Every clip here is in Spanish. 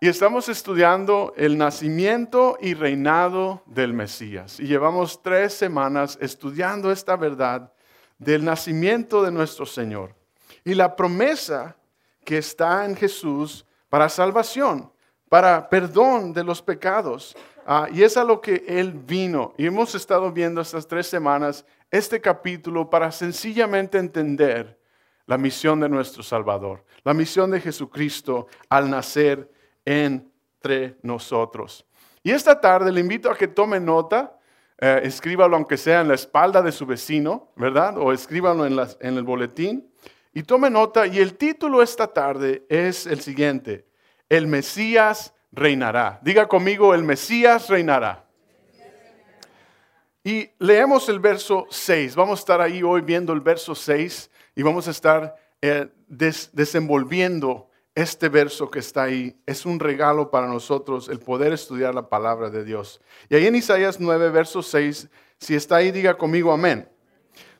Y estamos estudiando el nacimiento y reinado del Mesías. Y llevamos tres semanas estudiando esta verdad del nacimiento de nuestro Señor y la promesa que está en Jesús para salvación, para perdón de los pecados. Ah, y es a lo que Él vino. Y hemos estado viendo estas tres semanas este capítulo para sencillamente entender la misión de nuestro Salvador, la misión de Jesucristo al nacer entre nosotros. Y esta tarde le invito a que tome nota, eh, escríbalo aunque sea en la espalda de su vecino, ¿verdad? O escríbalo en, el boletín. Y tome nota, y el título esta tarde es el siguiente, El Mesías reinará. Diga conmigo, el Mesías reinará. Y leemos el verso 6. Vamos a estar ahí hoy viendo el verso 6 y vamos a estar eh, desenvolviendo este verso que está ahí es un regalo para nosotros el poder estudiar la palabra de Dios. Y ahí en Isaías 9, verso 6, si está ahí, diga conmigo amén.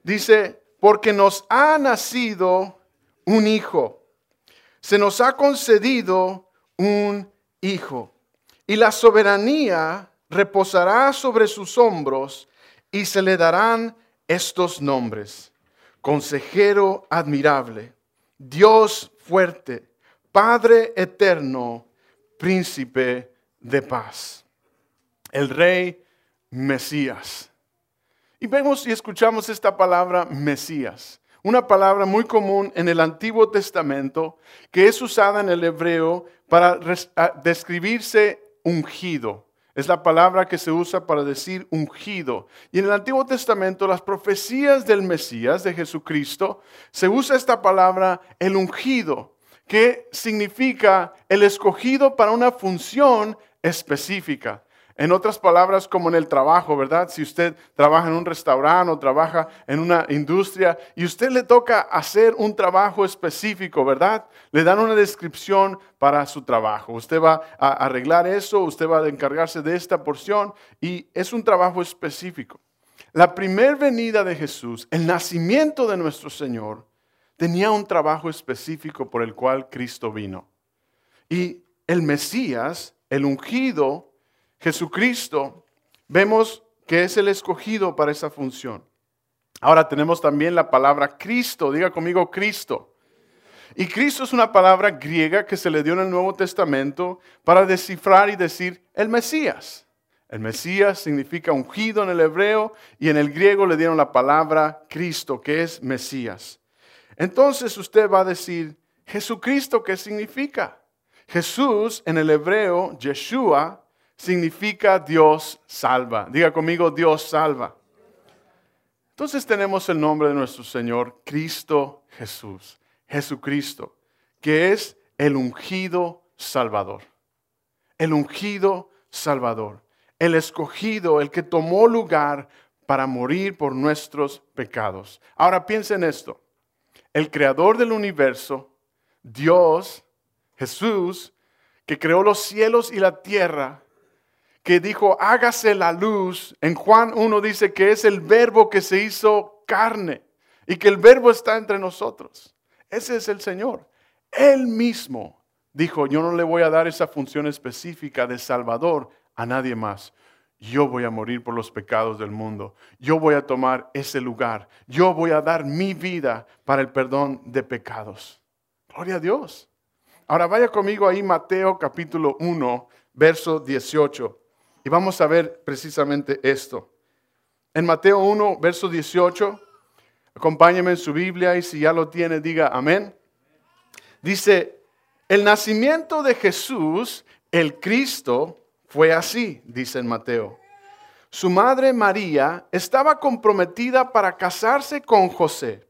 Dice, porque nos ha nacido un hijo, se nos ha concedido un hijo, y la soberanía reposará sobre sus hombros, y se le darán estos nombres. Consejero admirable, Dios fuerte Padre eterno, príncipe de paz, el rey Mesías. Y vemos y escuchamos esta palabra Mesías, una palabra muy común en el Antiguo Testamento que es usada en el hebreo para describirse ungido. Es la palabra que se usa para decir ungido. Y en el Antiguo Testamento, las profecías del Mesías, de Jesucristo, se usa esta palabra el ungido que significa el escogido para una función específica. En otras palabras, como en el trabajo, ¿verdad? Si usted trabaja en un restaurante o trabaja en una industria y usted le toca hacer un trabajo específico, ¿verdad? Le dan una descripción para su trabajo. Usted va a arreglar eso, usted va a encargarse de esta porción y es un trabajo específico. La primer venida de Jesús, el nacimiento de nuestro Señor, tenía un trabajo específico por el cual Cristo vino. Y el Mesías, el ungido, Jesucristo, vemos que es el escogido para esa función. Ahora tenemos también la palabra Cristo, diga conmigo Cristo. Y Cristo es una palabra griega que se le dio en el Nuevo Testamento para descifrar y decir el Mesías. El Mesías significa ungido en el hebreo y en el griego le dieron la palabra Cristo, que es Mesías. Entonces usted va a decir, Jesucristo, ¿qué significa? Jesús en el hebreo, Yeshua, significa Dios salva. Diga conmigo, Dios salva. Entonces tenemos el nombre de nuestro Señor, Cristo Jesús, Jesucristo, que es el ungido Salvador. El ungido Salvador, el escogido, el que tomó lugar para morir por nuestros pecados. Ahora piensen esto el creador del universo, Dios, Jesús, que creó los cielos y la tierra, que dijo, hágase la luz. En Juan 1 dice que es el verbo que se hizo carne y que el verbo está entre nosotros. Ese es el Señor. Él mismo dijo, yo no le voy a dar esa función específica de Salvador a nadie más yo voy a morir por los pecados del mundo. Yo voy a tomar ese lugar. Yo voy a dar mi vida para el perdón de pecados. Gloria a Dios. Ahora vaya conmigo ahí Mateo capítulo 1, verso 18. Y vamos a ver precisamente esto. En Mateo 1, verso 18, acompáñeme en su Biblia y si ya lo tiene, diga amén. Dice, el nacimiento de Jesús, el Cristo, fue así, dice en Mateo. Su madre María estaba comprometida para casarse con José,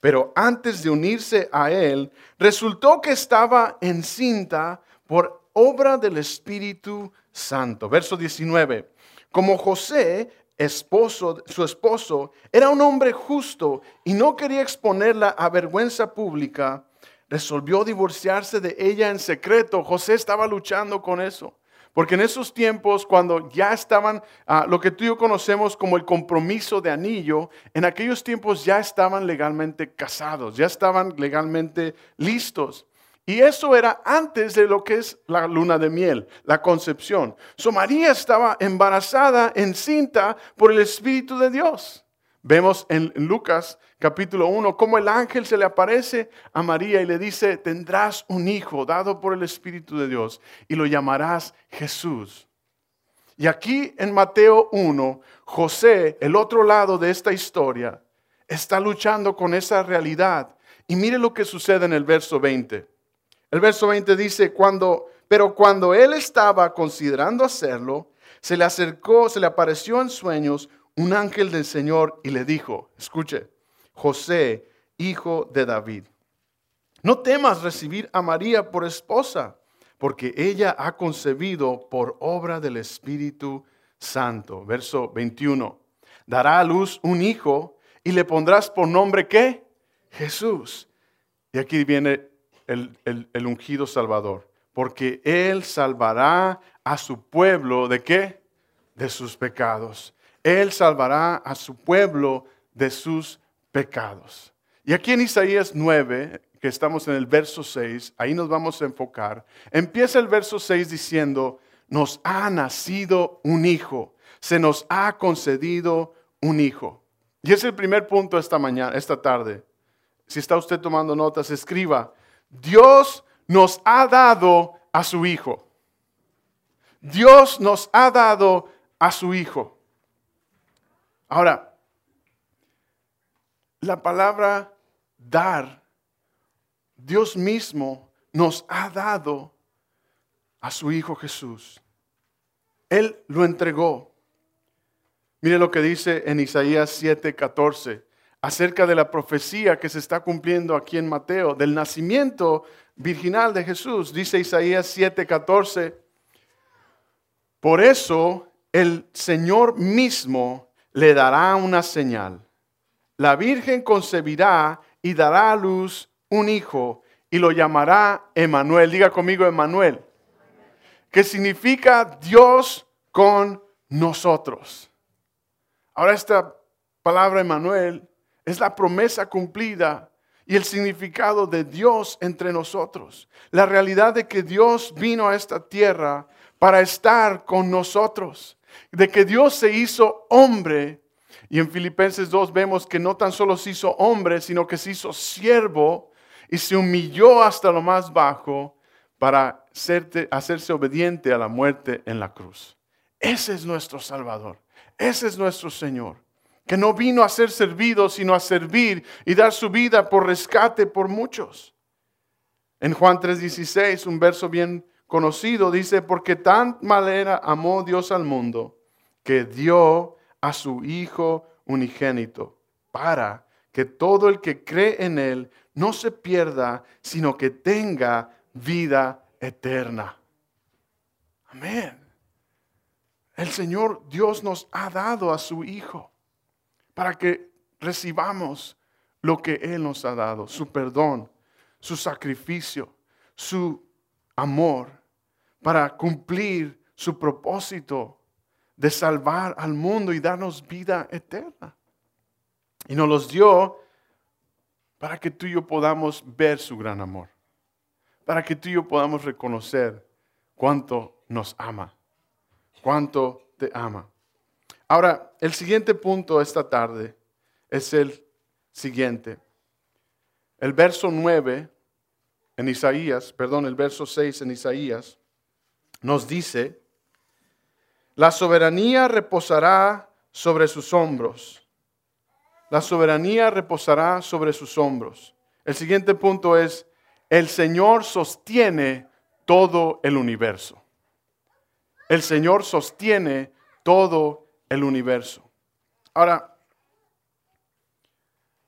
pero antes de unirse a él, resultó que estaba encinta por obra del Espíritu Santo. Verso 19. Como José, esposo, su esposo, era un hombre justo y no quería exponerla a vergüenza pública, resolvió divorciarse de ella en secreto. José estaba luchando con eso. Porque en esos tiempos, cuando ya estaban, ah, lo que tú y yo conocemos como el compromiso de anillo, en aquellos tiempos ya estaban legalmente casados, ya estaban legalmente listos. Y eso era antes de lo que es la luna de miel, la concepción. So María estaba embarazada, encinta por el Espíritu de Dios. Vemos en Lucas capítulo 1 cómo el ángel se le aparece a María y le dice, tendrás un hijo dado por el Espíritu de Dios y lo llamarás Jesús. Y aquí en Mateo 1, José, el otro lado de esta historia, está luchando con esa realidad. Y mire lo que sucede en el verso 20. El verso 20 dice, cuando, pero cuando él estaba considerando hacerlo, se le acercó, se le apareció en sueños un ángel del Señor y le dijo, escuche, José, hijo de David, no temas recibir a María por esposa, porque ella ha concebido por obra del Espíritu Santo. Verso 21, dará a luz un hijo y le pondrás por nombre qué? Jesús. Y aquí viene el, ungido Salvador, porque Él salvará a su pueblo de qué? De sus pecados. Él salvará a su pueblo de sus pecados. Y aquí en Isaías 9, que estamos en el verso 6, ahí nos vamos a enfocar, empieza el verso 6 diciendo, nos ha nacido un hijo, se nos ha concedido un hijo. Y es el primer punto esta mañana, esta tarde. Si está usted tomando notas, escriba, Dios nos ha dado a su Hijo. Dios nos ha dado a su Hijo. Ahora, la palabra dar, Dios mismo nos ha dado a su Hijo Jesús. Él lo entregó. Mire lo que dice en Isaías 7:14 acerca de la profecía que se está cumpliendo aquí en Mateo, del nacimiento virginal de Jesús. Dice Isaías 7:14, por eso el Señor mismo le dará una señal. La Virgen concebirá y dará a luz un hijo y lo llamará Emanuel. Diga conmigo Emanuel, que significa Dios con nosotros. Ahora esta palabra Emanuel es la promesa cumplida y el significado de Dios entre nosotros. La realidad de que Dios vino a esta tierra para estar con nosotros. De que Dios se hizo hombre. Y en Filipenses 2 vemos que no tan solo se hizo hombre, sino que se hizo siervo y se humilló hasta lo más bajo para hacerse obediente a la muerte en la cruz. Ese es nuestro Salvador. Ese es nuestro Señor que no vino a ser servido, sino a servir y dar su vida por rescate por muchos. En Juan 3:16, un verso bien conocido, dice, porque tan manera amó Dios al mundo, que dio a su Hijo unigénito, para que todo el que cree en Él no se pierda, sino que tenga vida eterna. Amén. El Señor Dios nos ha dado a su Hijo para que recibamos lo que Él nos ha dado, su perdón, su sacrificio, su amor, para cumplir su propósito de salvar al mundo y darnos vida eterna. Y nos los dio para que tú y yo podamos ver su gran amor, para que tú y yo podamos reconocer cuánto nos ama, cuánto te ama. Ahora, el siguiente punto esta tarde es el siguiente. El verso 9 en Isaías, perdón, el verso 6 en Isaías, nos dice, la soberanía reposará sobre sus hombros. La soberanía reposará sobre sus hombros. El siguiente punto es, el Señor sostiene todo el universo. El Señor sostiene todo el universo. Ahora,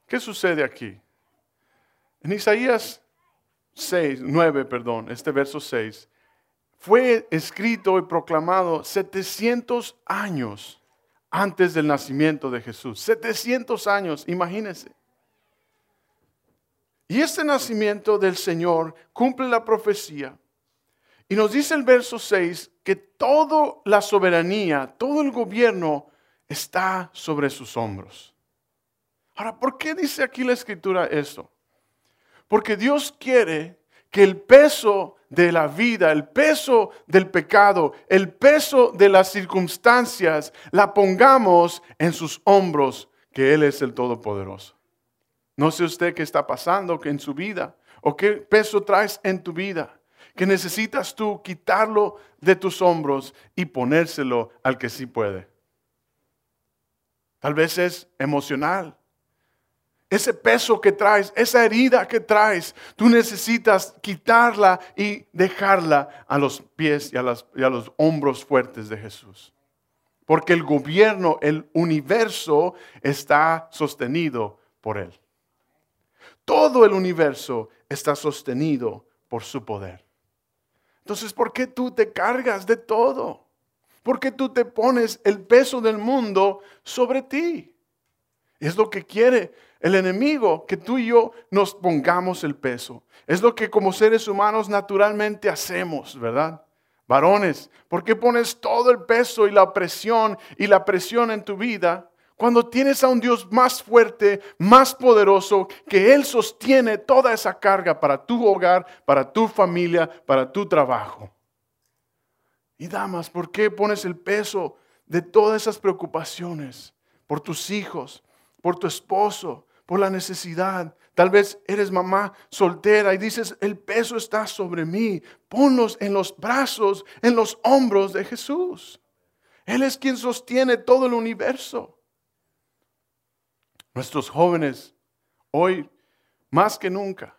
¿qué sucede aquí? En Isaías 6, 9, perdón, este verso 6, fue escrito y proclamado 700 años antes del nacimiento de Jesús. 700 años, imagínense. Y este nacimiento del Señor cumple la profecía. Y nos dice el verso 6 que toda la soberanía, todo el gobierno está sobre sus hombros. Ahora, ¿por qué dice aquí la escritura esto? Porque Dios quiere que el peso de la vida, el peso del pecado, el peso de las circunstancias, la pongamos en sus hombros, que Él es el Todopoderoso. No sé usted qué está pasando en su vida o qué peso traes en tu vida, que necesitas tú quitarlo de tus hombros y ponérselo al que sí puede. Tal vez es emocional, ese peso que traes, esa herida que traes, tú necesitas quitarla y dejarla a los pies y a, los hombros fuertes de Jesús. Porque el gobierno, el universo está sostenido por Él. Todo el universo está sostenido por su poder. Entonces, ¿por qué tú te cargas de todo? ¿Por qué tú te pones el peso del mundo sobre ti? Es lo que quiere el enemigo, que tú y yo nos pongamos el peso. Es lo que como seres humanos naturalmente hacemos, ¿verdad? Varones, ¿por qué pones todo el peso y la presión y la presión en tu vida cuando tienes a un Dios más fuerte, más poderoso, que Él sostiene toda esa carga para tu hogar, para tu familia, para tu trabajo? Y damas, ¿por qué pones el peso de todas esas preocupaciones por tus hijos, por tu esposo, por la necesidad. Tal vez eres mamá soltera y dices, el peso está sobre mí. Ponlos en los brazos, en los hombros de Jesús. Él es quien sostiene todo el universo. Nuestros jóvenes hoy, más que nunca,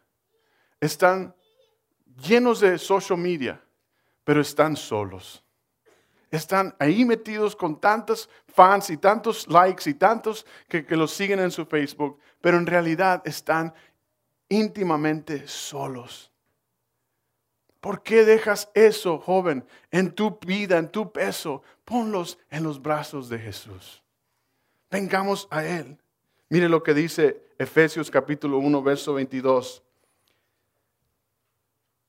están llenos de social media, pero están solos están ahí metidos con tantos fans y tantos likes y tantos que, que los siguen en su Facebook, pero en realidad están íntimamente solos. ¿Por qué dejas eso, joven, en tu vida, en tu peso? Ponlos en los brazos de Jesús. Vengamos a Él. Mire lo que dice Efesios capítulo 1, verso 22.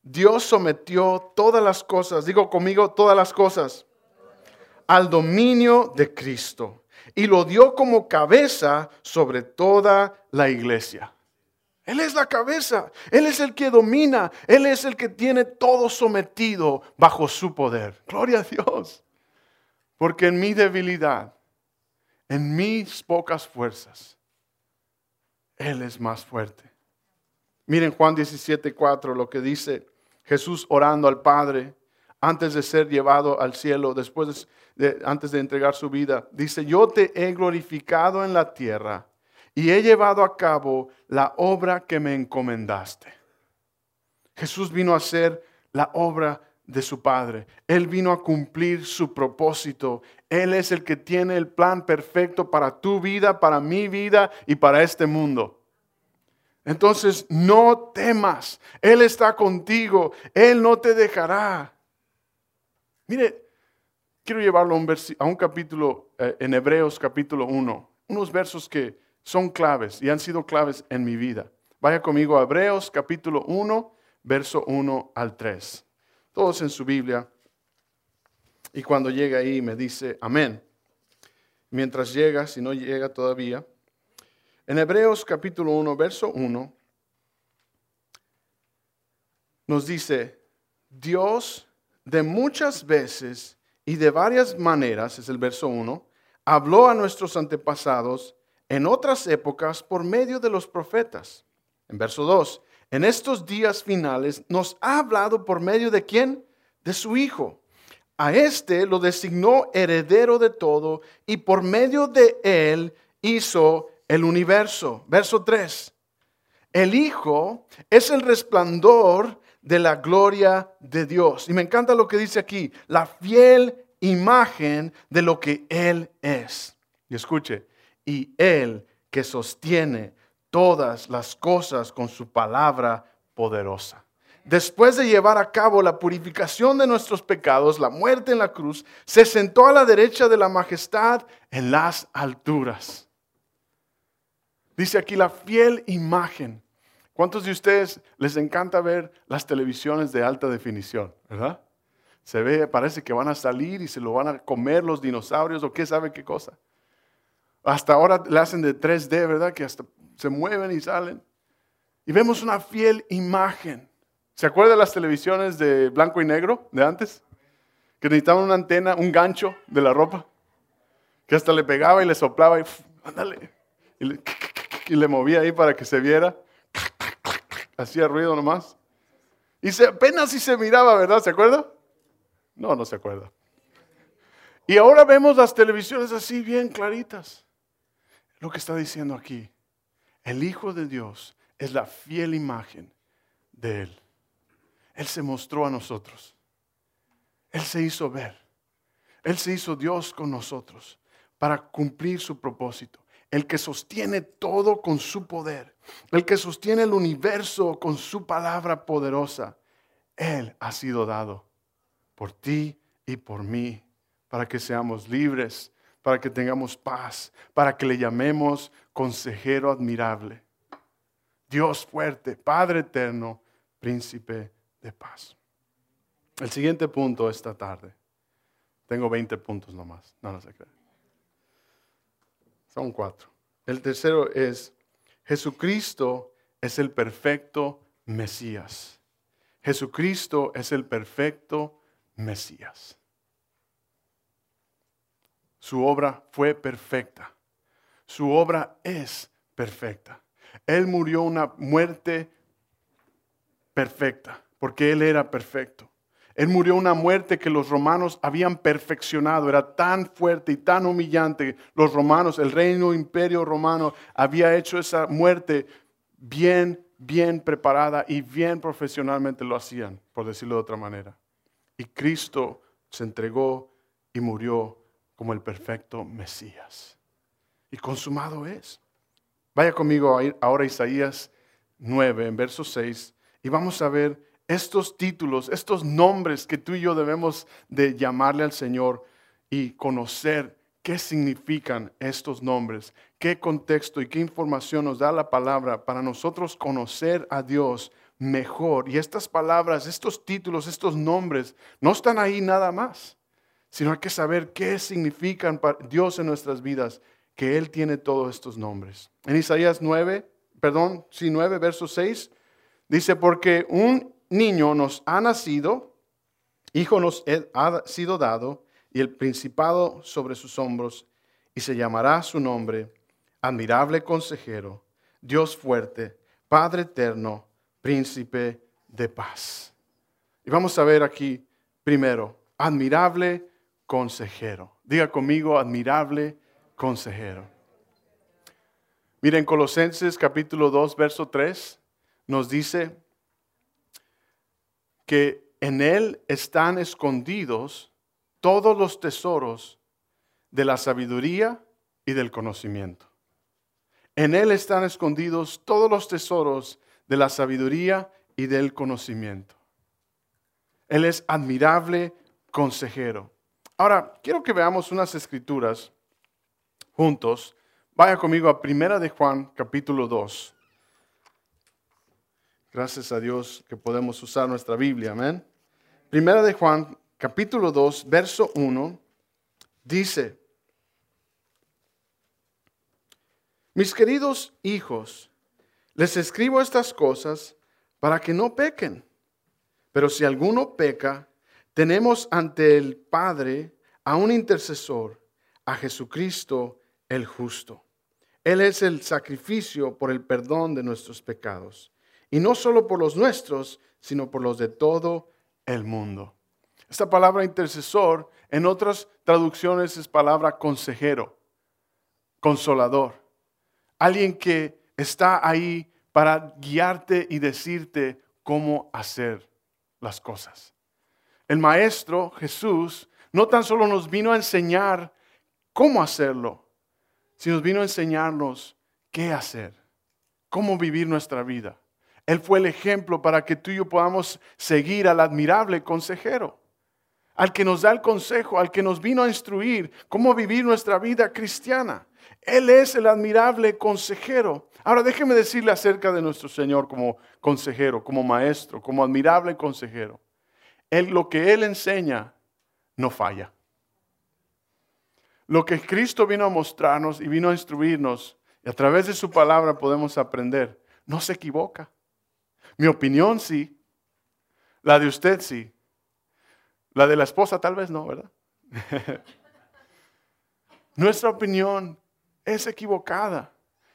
Dios sometió todas las cosas, digo conmigo, todas las cosas al dominio de Cristo y lo dio como cabeza sobre toda la iglesia. Él es la cabeza, Él es el que domina, Él es el que tiene todo sometido bajo su poder. Gloria a Dios. Porque en mi debilidad, en mis pocas fuerzas, Él es más fuerte. Miren Juan 17, 4, lo que dice Jesús orando al Padre antes de ser llevado al cielo, después antes de entregar su vida. Dice, yo te he glorificado en la tierra y he llevado a cabo la obra que me encomendaste. Jesús vino a hacer la obra de su Padre. Él vino a cumplir su propósito. Él es el que tiene el plan perfecto para tu vida, para mi vida y para este mundo. Entonces, no temas. Él está contigo. Él no te dejará. Mire, quiero llevarlo a un, a un capítulo eh, en Hebreos capítulo 1, unos versos que son claves y han sido claves en mi vida. Vaya conmigo a Hebreos capítulo 1, verso 1 al 3. Todos en su Biblia. Y cuando llega ahí me dice, amén. Mientras llega, si no llega todavía, en Hebreos capítulo 1, verso 1, nos dice, Dios de muchas veces y de varias maneras, es el verso 1, habló a nuestros antepasados en otras épocas por medio de los profetas. En verso 2, en estos días finales nos ha hablado por medio de quién? De su Hijo. A este lo designó heredero de todo y por medio de él hizo el universo. Verso 3. El Hijo es el resplandor de la gloria de Dios. Y me encanta lo que dice aquí, la fiel imagen de lo que Él es. Y escuche, y Él que sostiene todas las cosas con su palabra poderosa. Después de llevar a cabo la purificación de nuestros pecados, la muerte en la cruz, se sentó a la derecha de la majestad en las alturas. Dice aquí la fiel imagen ¿Cuántos de ustedes les encanta ver las televisiones de alta definición? ¿Verdad? Se ve, parece que van a salir y se lo van a comer los dinosaurios o qué sabe qué cosa. Hasta ahora le hacen de 3D, ¿verdad? Que hasta se mueven y salen. Y vemos una fiel imagen. ¿Se acuerdan de las televisiones de blanco y negro de antes? Que necesitaban una antena, un gancho de la ropa. Que hasta le pegaba y le soplaba y ándale. Le, y le movía ahí para que se viera. Hacía ruido nomás. Y se, apenas si se miraba, ¿verdad? ¿Se acuerda? No, no se acuerda. Y ahora vemos las televisiones así bien claritas. Lo que está diciendo aquí, el Hijo de Dios es la fiel imagen de Él. Él se mostró a nosotros. Él se hizo ver. Él se hizo Dios con nosotros para cumplir su propósito. El que sostiene todo con su poder. El que sostiene el universo con su palabra poderosa. Él ha sido dado por ti y por mí para que seamos libres, para que tengamos paz, para que le llamemos consejero admirable, Dios fuerte, Padre eterno, príncipe de paz. El siguiente punto esta tarde. Tengo 20 puntos nomás, no, no se cree. Son cuatro. El tercero es, Jesucristo es el perfecto Mesías. Jesucristo es el perfecto Mesías. Su obra fue perfecta. Su obra es perfecta. Él murió una muerte perfecta, porque Él era perfecto. Él murió una muerte que los romanos habían perfeccionado. Era tan fuerte y tan humillante. Los romanos, el reino imperio romano, había hecho esa muerte bien, bien preparada y bien profesionalmente lo hacían, por decirlo de otra manera. Y Cristo se entregó y murió como el perfecto Mesías. Y consumado es. Vaya conmigo ahora a Isaías 9, en verso 6, y vamos a ver estos títulos, estos nombres que tú y yo debemos de llamarle al Señor y conocer qué significan estos nombres, qué contexto y qué información nos da la palabra para nosotros conocer a Dios mejor. Y estas palabras, estos títulos, estos nombres, no están ahí nada más sino hay que saber qué significan para Dios en nuestras vidas, que Él tiene todos estos nombres. En Isaías 9, perdón, sí, 9, verso 6, dice, porque un niño nos ha nacido, hijo nos ha sido dado, y el principado sobre sus hombros, y se llamará su nombre, admirable consejero, Dios fuerte, Padre eterno, príncipe de paz. Y vamos a ver aquí primero, admirable consejero. Diga conmigo, admirable consejero. Miren, Colosenses capítulo 2, verso 3 nos dice que en Él están escondidos todos los tesoros de la sabiduría y del conocimiento. En Él están escondidos todos los tesoros de la sabiduría y del conocimiento. Él es admirable consejero. Ahora, quiero que veamos unas escrituras juntos. Vaya conmigo a Primera de Juan, capítulo 2. Gracias a Dios que podemos usar nuestra Biblia, amén. Primera de Juan, capítulo 2, verso 1, dice, Mis queridos hijos, les escribo estas cosas para que no pequen. Pero si alguno peca, tenemos ante el Padre a un intercesor, a Jesucristo el justo. Él es el sacrificio por el perdón de nuestros pecados. Y no solo por los nuestros, sino por los de todo el mundo. Esta palabra intercesor en otras traducciones es palabra consejero, consolador. Alguien que está ahí para guiarte y decirte cómo hacer las cosas. El Maestro Jesús no tan solo nos vino a enseñar cómo hacerlo, sino nos vino a enseñarnos qué hacer, cómo vivir nuestra vida. Él fue el ejemplo para que tú y yo podamos seguir al admirable consejero, al que nos da el consejo, al que nos vino a instruir cómo vivir nuestra vida cristiana. Él es el admirable consejero. Ahora déjeme decirle acerca de nuestro Señor como consejero, como maestro, como admirable consejero lo que Él enseña no falla. Lo que Cristo vino a mostrarnos y vino a instruirnos, y a través de su palabra podemos aprender, no se equivoca. Mi opinión sí, La de usted sí. La de la esposa tal vez no, ¿verdad? Nuestra opinión es equivocada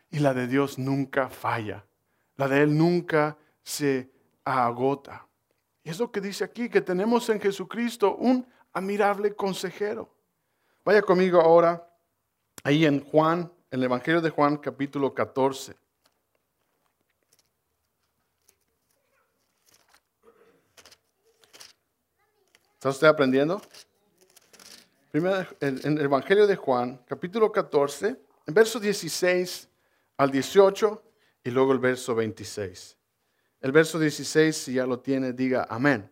y la de Dios nunca falla. La de Él nunca se agota. Y es lo que dice aquí, que tenemos en Jesucristo un admirable consejero. Vaya conmigo ahora ahí en Juan, en el Evangelio de Juan capítulo 14. ¿Está usted aprendiendo? Primero, en el Evangelio de Juan, capítulo 14, en verso 16 al 18 y luego el verso 26. El verso 16, si ya lo tiene, diga amén.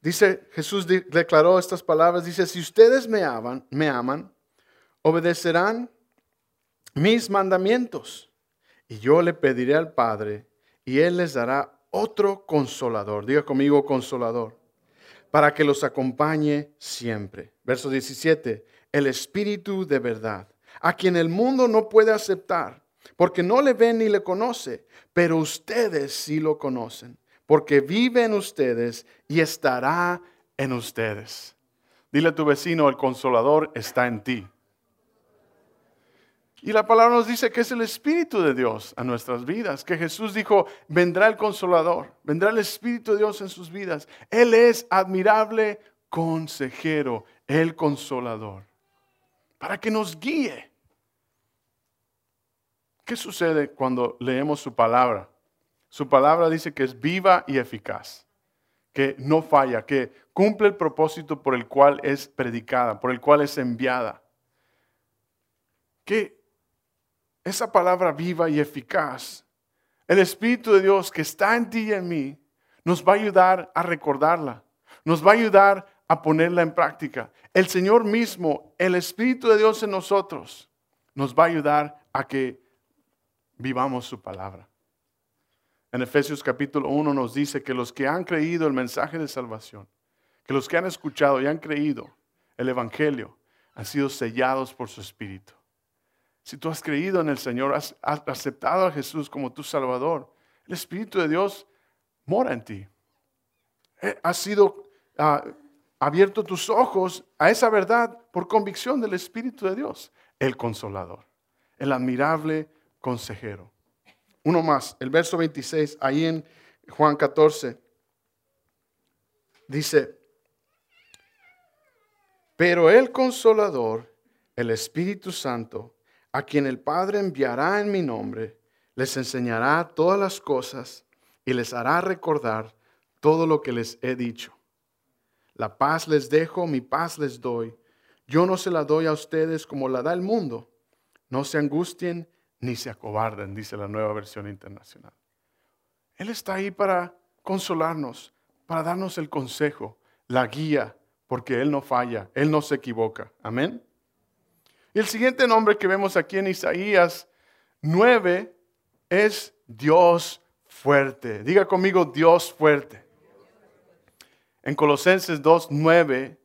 Dice, Jesús declaró estas palabras, dice, si ustedes me aman, me aman, obedecerán mis mandamientos. Y yo le pediré al Padre, y Él les dará otro consolador. Diga conmigo, consolador para que los acompañe siempre. Verso 17, el Espíritu de verdad, a quien el mundo no puede aceptar, porque no le ven ni le conoce, pero ustedes sí lo conocen, porque vive en ustedes y estará en ustedes. Dile a tu vecino, el consolador está en ti. Y la palabra nos dice que es el Espíritu de Dios a nuestras vidas, que Jesús dijo, vendrá el consolador, vendrá el Espíritu de Dios en sus vidas. Él es admirable consejero, el consolador, para que nos guíe. ¿Qué sucede cuando leemos su palabra? Su palabra dice que es viva y eficaz, que no falla, que cumple el propósito por el cual es predicada, por el cual es enviada. Que esa palabra viva y eficaz, el Espíritu de Dios que está en ti y en mí, nos va a ayudar a recordarla, nos va a ayudar a ponerla en práctica. El Señor mismo, el Espíritu de Dios en nosotros, nos va a ayudar a que vivamos su palabra. En Efesios capítulo 1 nos dice que los que han creído el mensaje de salvación, que los que han escuchado y han creído el Evangelio, han sido sellados por su Espíritu. Si tú has creído en el Señor, has, aceptado a Jesús como tu Salvador, el Espíritu de Dios mora en ti. Eh, has sido ah, abierto tus ojos a esa verdad por convicción del Espíritu de Dios, el Consolador, el admirable consejero. Uno más, el verso 26, ahí en Juan 14, dice, pero el Consolador, el Espíritu Santo, a quien el Padre enviará en mi nombre, les enseñará todas las cosas y les hará recordar todo lo que les he dicho. La paz les dejo, mi paz les doy. Yo no se la doy a ustedes como la da el mundo. No se angustien ni se acobarden, dice la nueva versión internacional. Él está ahí para consolarnos, para darnos el consejo, la guía, porque Él no falla, Él no se equivoca. Amén. Y el siguiente nombre que vemos aquí en Isaías 9 es Dios fuerte. Diga conmigo Dios fuerte. En Colosenses 2.9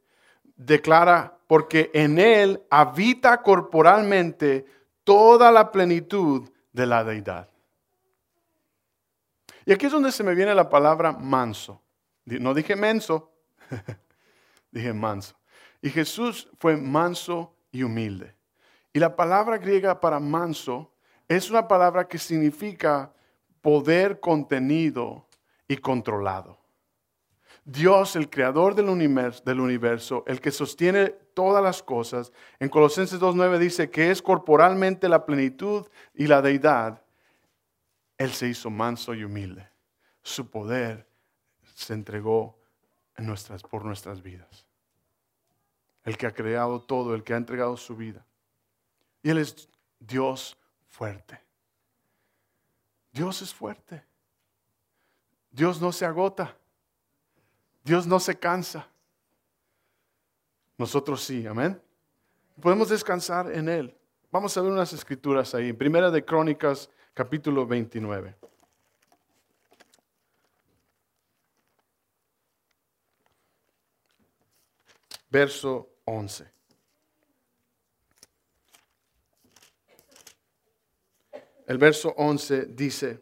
declara, porque en Él habita corporalmente toda la plenitud de la deidad. Y aquí es donde se me viene la palabra manso. No dije menso, dije manso. Y Jesús fue manso y humilde. Y la palabra griega para manso es una palabra que significa poder contenido y controlado. Dios, el creador del universo, el que sostiene todas las cosas, en Colosenses 2.9 dice que es corporalmente la plenitud y la deidad. Él se hizo manso y humilde. Su poder se entregó por nuestras vidas. El que ha creado todo, el que ha entregado su vida. Y Él es Dios fuerte. Dios es fuerte. Dios no se agota. Dios no se cansa. Nosotros sí, amén. Podemos descansar en Él. Vamos a ver unas escrituras ahí. Primera de Crónicas, capítulo 29. Verso 11. El verso 11 dice,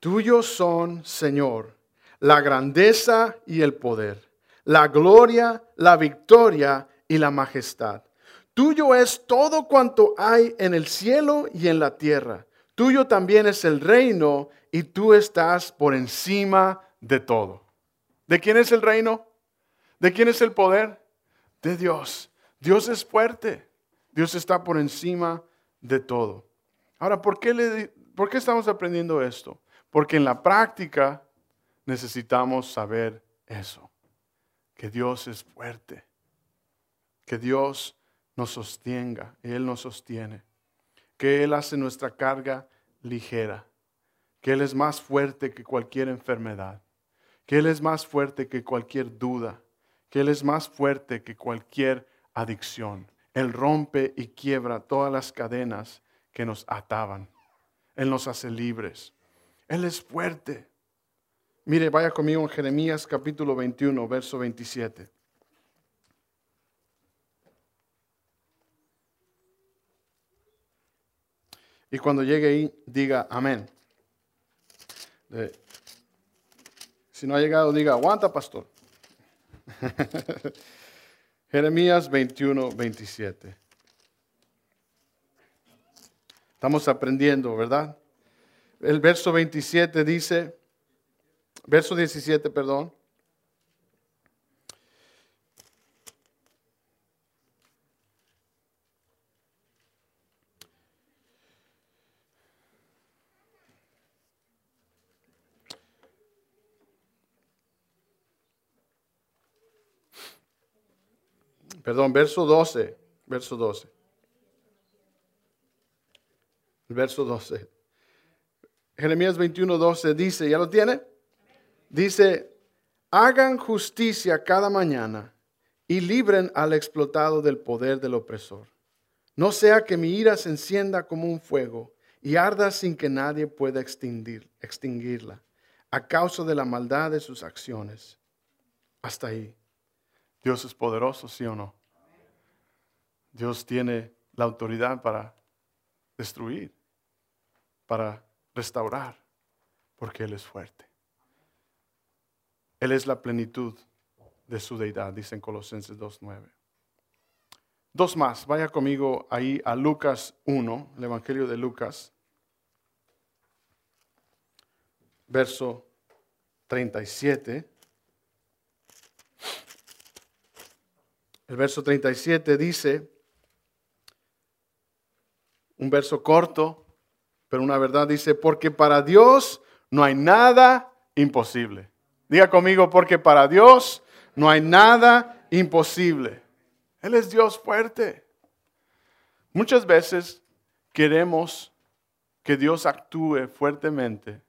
Tuyos son, Señor, la grandeza y el poder, la gloria, la victoria y la majestad. Tuyo es todo cuanto hay en el cielo y en la tierra. Tuyo también es el reino y tú estás por encima de todo. ¿De quién es el reino? ¿De quién es el poder? De Dios. Dios es fuerte. Dios está por encima de todo. Ahora, ¿por qué, le, ¿por qué estamos aprendiendo esto? Porque en la práctica necesitamos saber eso, que Dios es fuerte, que Dios nos sostenga, Él nos sostiene, que Él hace nuestra carga ligera, que Él es más fuerte que cualquier enfermedad, que Él es más fuerte que cualquier duda, que Él es más fuerte que cualquier adicción. Él rompe y quiebra todas las cadenas que nos ataban. Él nos hace libres. Él es fuerte. Mire, vaya conmigo en Jeremías capítulo 21, verso 27. Y cuando llegue ahí, diga amén. si no ha llegado, diga, aguanta, pastor. Jeremías 21, 27. Estamos aprendiendo, ¿verdad? El verso 27 dice, verso 17, perdón. Perdón, verso 12, verso 12. Verso 12. Jeremías 21, 12 dice, ¿ya lo tiene? Dice, hagan justicia cada mañana y libren al explotado del poder del opresor. No sea que mi ira se encienda como un fuego y arda sin que nadie pueda extinguir, extinguirla a causa de la maldad de sus acciones. Hasta ahí. Dios es poderoso, ¿sí o no? Dios tiene la autoridad para destruir, para restaurar, porque Él es fuerte. Él es la plenitud de su deidad, dice en Colosenses 2.9. Dos más, vaya conmigo ahí a Lucas 1, el Evangelio de Lucas, verso 37. El verso 37 dice, un verso corto, pero una verdad dice, porque para Dios no hay nada imposible. Diga conmigo, porque para Dios no hay nada imposible. Él es Dios fuerte. Muchas veces queremos que Dios actúe fuertemente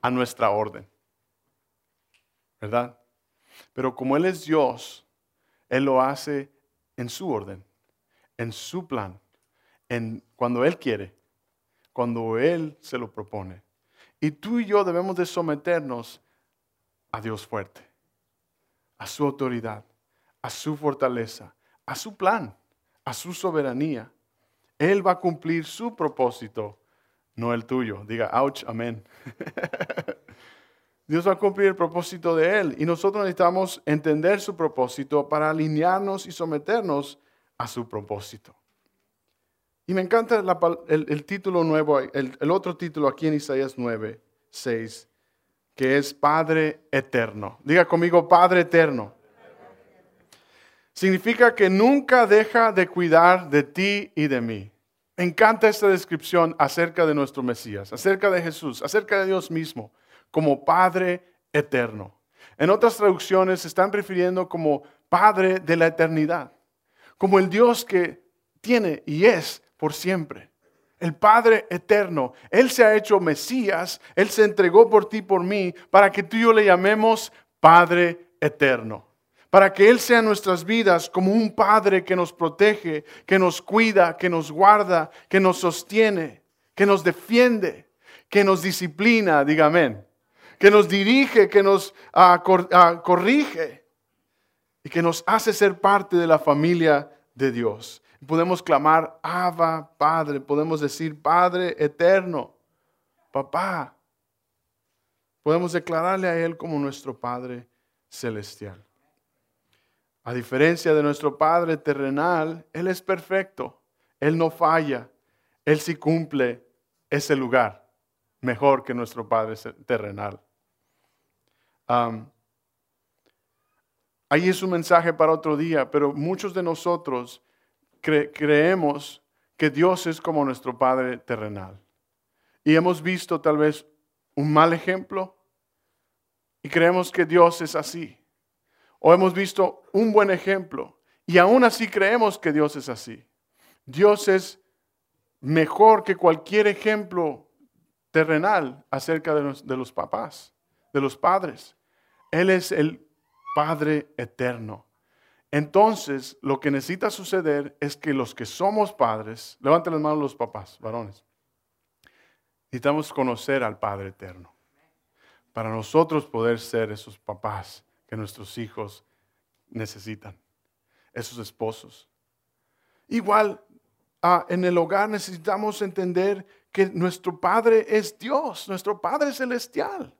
a nuestra orden. ¿Verdad? Pero como Él es Dios, Él lo hace en su orden, en su plan en, cuando Él quiere, cuando Él se lo propone. Y tú y yo debemos de someternos a Dios fuerte, a su autoridad, a su fortaleza, a su plan, a su soberanía. Él va a cumplir su propósito, no el tuyo. Diga, ouch, amén. Dios va a cumplir el propósito de Él y nosotros necesitamos entender su propósito para alinearnos y someternos a su propósito. Y me encanta el, título nuevo, el, otro título aquí en Isaías 9, 6, que es Padre Eterno. Diga conmigo, Padre Eterno. Significa que nunca deja de cuidar de ti y de mí. Me encanta esta descripción acerca de nuestro Mesías, acerca de Jesús, acerca de Dios mismo, como Padre Eterno. En otras traducciones se están refiriendo como Padre de la eternidad, como el Dios que tiene y es por siempre. El Padre eterno, Él se ha hecho Mesías, Él se entregó por ti, por mí, para que tú y yo le llamemos Padre eterno. Para que Él sea en nuestras vidas como un Padre que nos protege, que nos cuida, que nos guarda, que nos sostiene, que nos defiende, que nos disciplina, dígame, que nos dirige, que nos ah, ah, corrige y que nos hace ser parte de la familia de Dios. Podemos clamar, Abba, Padre. Podemos decir, Padre eterno, papá. Podemos declararle a Él como nuestro Padre celestial. A diferencia de nuestro Padre terrenal, Él es perfecto, Él no falla, Él sí cumple ese lugar mejor que nuestro Padre terrenal. ahí es un mensaje para otro día, pero muchos de nosotros creemos que Dios es como nuestro Padre terrenal. Y hemos visto tal vez un mal ejemplo y creemos que Dios es así. O hemos visto un buen ejemplo y aún así creemos que Dios es así. Dios es mejor que cualquier ejemplo terrenal acerca de los, de los papás, de los padres. Él es el Padre eterno. Entonces, lo que necesita suceder es que los que somos padres, levanten las manos los papás, varones, necesitamos conocer al Padre eterno para nosotros poder ser esos papás que nuestros hijos necesitan, esos esposos. Igual, ah, en el hogar necesitamos entender que nuestro Padre es Dios, nuestro Padre celestial,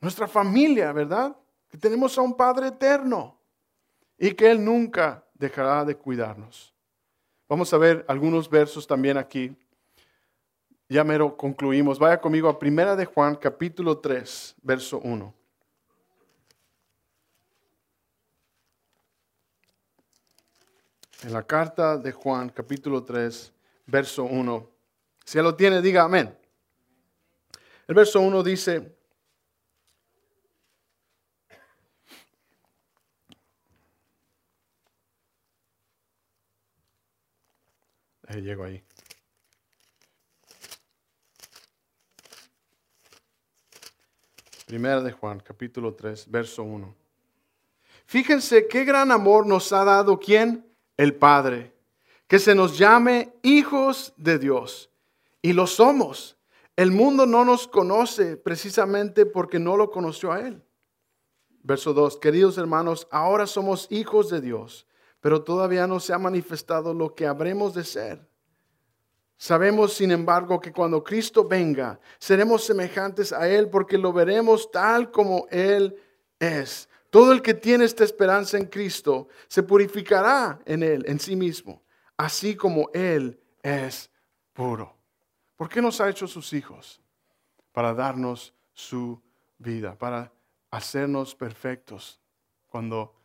nuestra familia, ¿verdad? Que tenemos a un Padre eterno y que Él nunca dejará de cuidarnos. Vamos a ver algunos versos también aquí. Ya mero concluimos. Vaya conmigo a Primera de Juan, capítulo 3, verso 1. En la carta de Juan, capítulo 3, verso 1. Si lo tiene, diga amén. El verso 1 dice, Ahí llego ahí. Primera de Juan, capítulo 3, verso 1. Fíjense qué gran amor nos ha dado quién? El Padre. Que se nos llame hijos de Dios. Y lo somos. El mundo no nos conoce precisamente porque no lo conoció a Él. Verso 2. Queridos hermanos, ahora somos hijos de Dios, pero todavía no se ha manifestado lo que habremos de ser. Sabemos, sin embargo, que cuando Cristo venga, seremos semejantes a Él porque lo veremos tal como Él es. Todo el que tiene esta esperanza en Cristo se purificará en Él, en sí mismo, así como Él es puro. ¿Por qué nos ha hecho sus hijos? Para darnos su vida, para hacernos perfectos cuando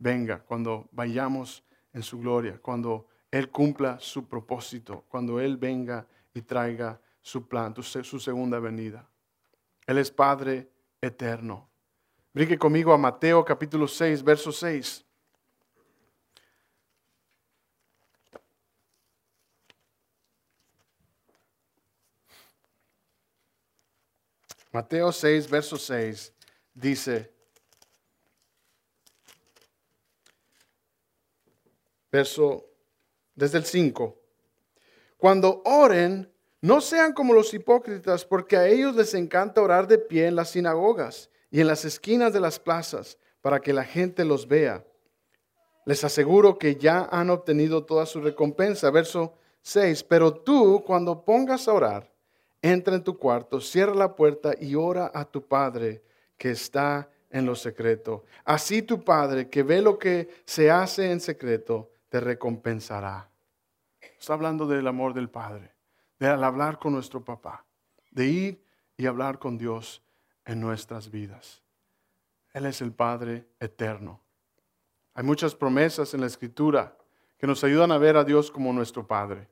venga, cuando vayamos en su gloria, cuando Él cumpla su propósito, cuando Él venga y traiga su plan, su segunda venida. Él es Padre eterno. Brinque conmigo a Mateo capítulo 6, verso 6. Mateo 6, verso 6 dice, verso desde el 5, cuando oren, no sean como los hipócritas, porque a ellos les encanta orar de pie en las sinagogas y en las esquinas de las plazas, para que la gente los vea. Les aseguro que ya han obtenido toda su recompensa. Verso 6, pero tú cuando pongas a orar, entra en tu cuarto, cierra la puerta y ora a tu Padre que está en lo secreto. Así tu Padre que ve lo que se hace en secreto, te recompensará. Está hablando del amor del Padre, de hablar con nuestro papá, de ir y hablar con Dios en nuestras vidas. Él es el Padre eterno. Hay muchas promesas en la Escritura que nos ayudan a ver a Dios como nuestro Padre.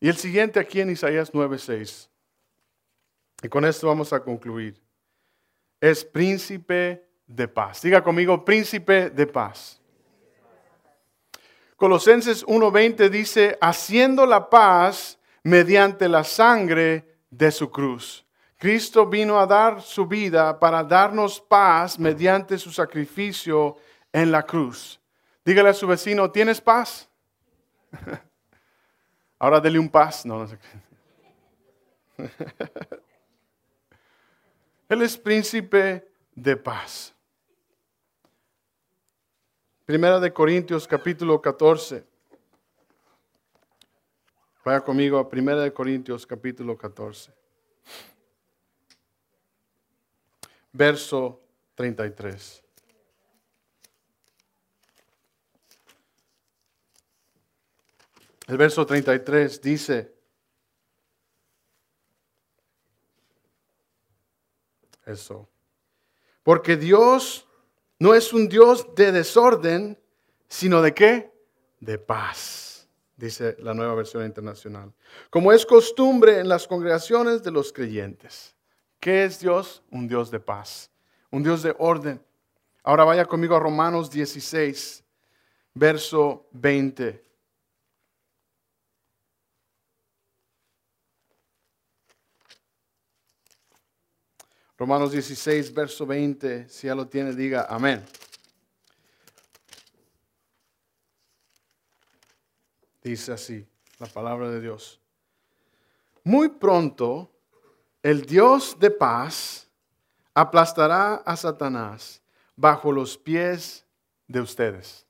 Y el siguiente aquí en Isaías 9:6. Y con esto vamos a concluir. Es príncipe de paz. Diga conmigo, príncipe de paz. Colosenses 1:20 dice, haciendo la paz mediante la sangre de su cruz. Cristo vino a dar su vida para darnos paz mediante su sacrificio en la cruz. Dígale a su vecino, ¿tienes paz? Ahora dele un paz. No, no sé. Él es príncipe de paz. Primera de Corintios capítulo 14. Vaya conmigo a Primera de Corintios capítulo 14. verso 33. El verso 33 dice, eso, porque Dios no es un Dios de desorden, sino de qué? De paz, dice la nueva versión internacional. Como es costumbre en las congregaciones de los creyentes. ¿Qué es Dios? Un Dios de paz, un Dios de orden. Ahora vaya conmigo a Romanos 16, verso 20. Romanos 16, verso 20, si ya lo tiene, diga amén. Dice así la palabra de Dios. Muy pronto el Dios de paz aplastará a Satanás bajo los pies de ustedes.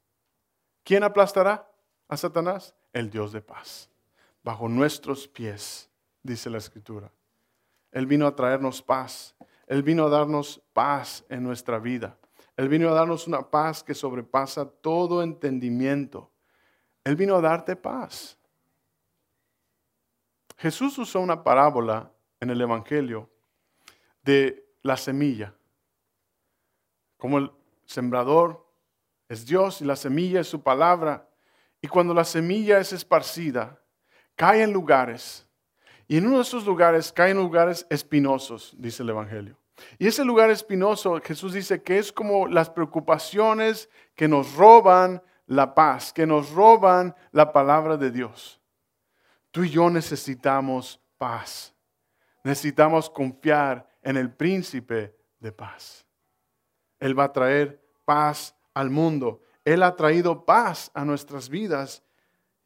¿Quién aplastará a Satanás? El Dios de paz. Bajo nuestros pies, dice la Escritura. Él vino a traernos paz. Él vino a darnos paz en nuestra vida. Él vino a darnos una paz que sobrepasa todo entendimiento. Él vino a darte paz. Jesús usó una parábola en el Evangelio de la semilla. Como el sembrador es Dios y la semilla es su palabra. Y cuando la semilla es esparcida, cae en lugares. Y en uno de esos lugares cae en lugares espinosos, dice el Evangelio. Y ese lugar espinoso, Jesús dice que es como las preocupaciones que nos roban la paz, que nos roban la palabra de Dios. Tú y yo necesitamos paz. Necesitamos confiar en el príncipe de paz. Él va a traer paz al mundo. Él ha traído paz a nuestras vidas.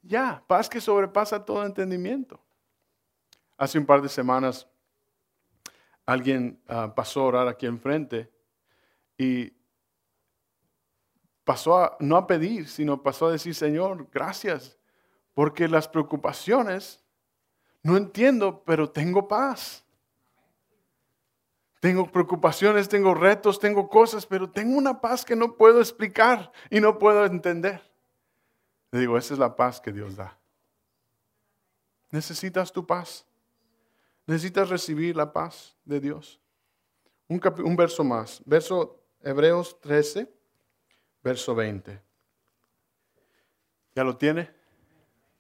Ya, paz que sobrepasa todo entendimiento. Hace un par de semanas alguien ah, pasó a orar aquí enfrente y pasó a, no a pedir, sino pasó a decir, Señor, gracias, porque las preocupaciones no entiendo, pero tengo paz. Tengo preocupaciones, tengo retos, tengo cosas, pero tengo una paz que no puedo explicar y no puedo entender. Le digo, esa es la paz que Dios da. ¿Necesitas tu paz? ¿Necesitas recibir la paz de Dios? Un, verso más, verso Hebreos 13, verso 20. ¿Ya lo tiene?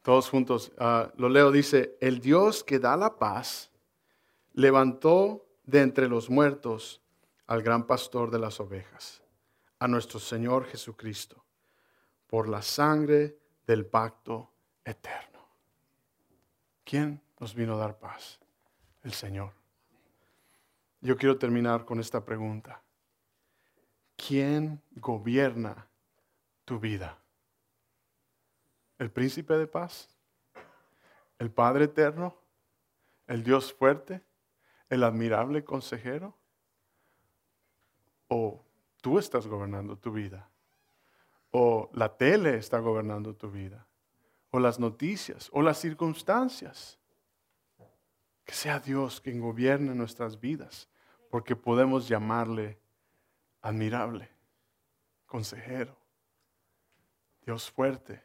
Todos juntos, ah, lo leo, dice, el Dios que da la paz levantó de entre los muertos al gran pastor de las ovejas, a nuestro Señor Jesucristo, por la sangre del pacto eterno. ¿Quién nos vino a dar paz? El Señor. Yo quiero terminar con esta pregunta. ¿Quién gobierna tu vida? el príncipe de paz, el Padre eterno, el Dios fuerte, el admirable consejero? ¿O tú estás gobernando tu vida? ¿O la tele está gobernando tu vida? ¿O las noticias? ¿O las circunstancias? Que sea Dios quien gobierne nuestras vidas, porque podemos llamarle admirable, consejero, Dios fuerte,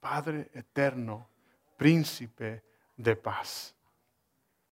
Padre eterno, príncipe de paz.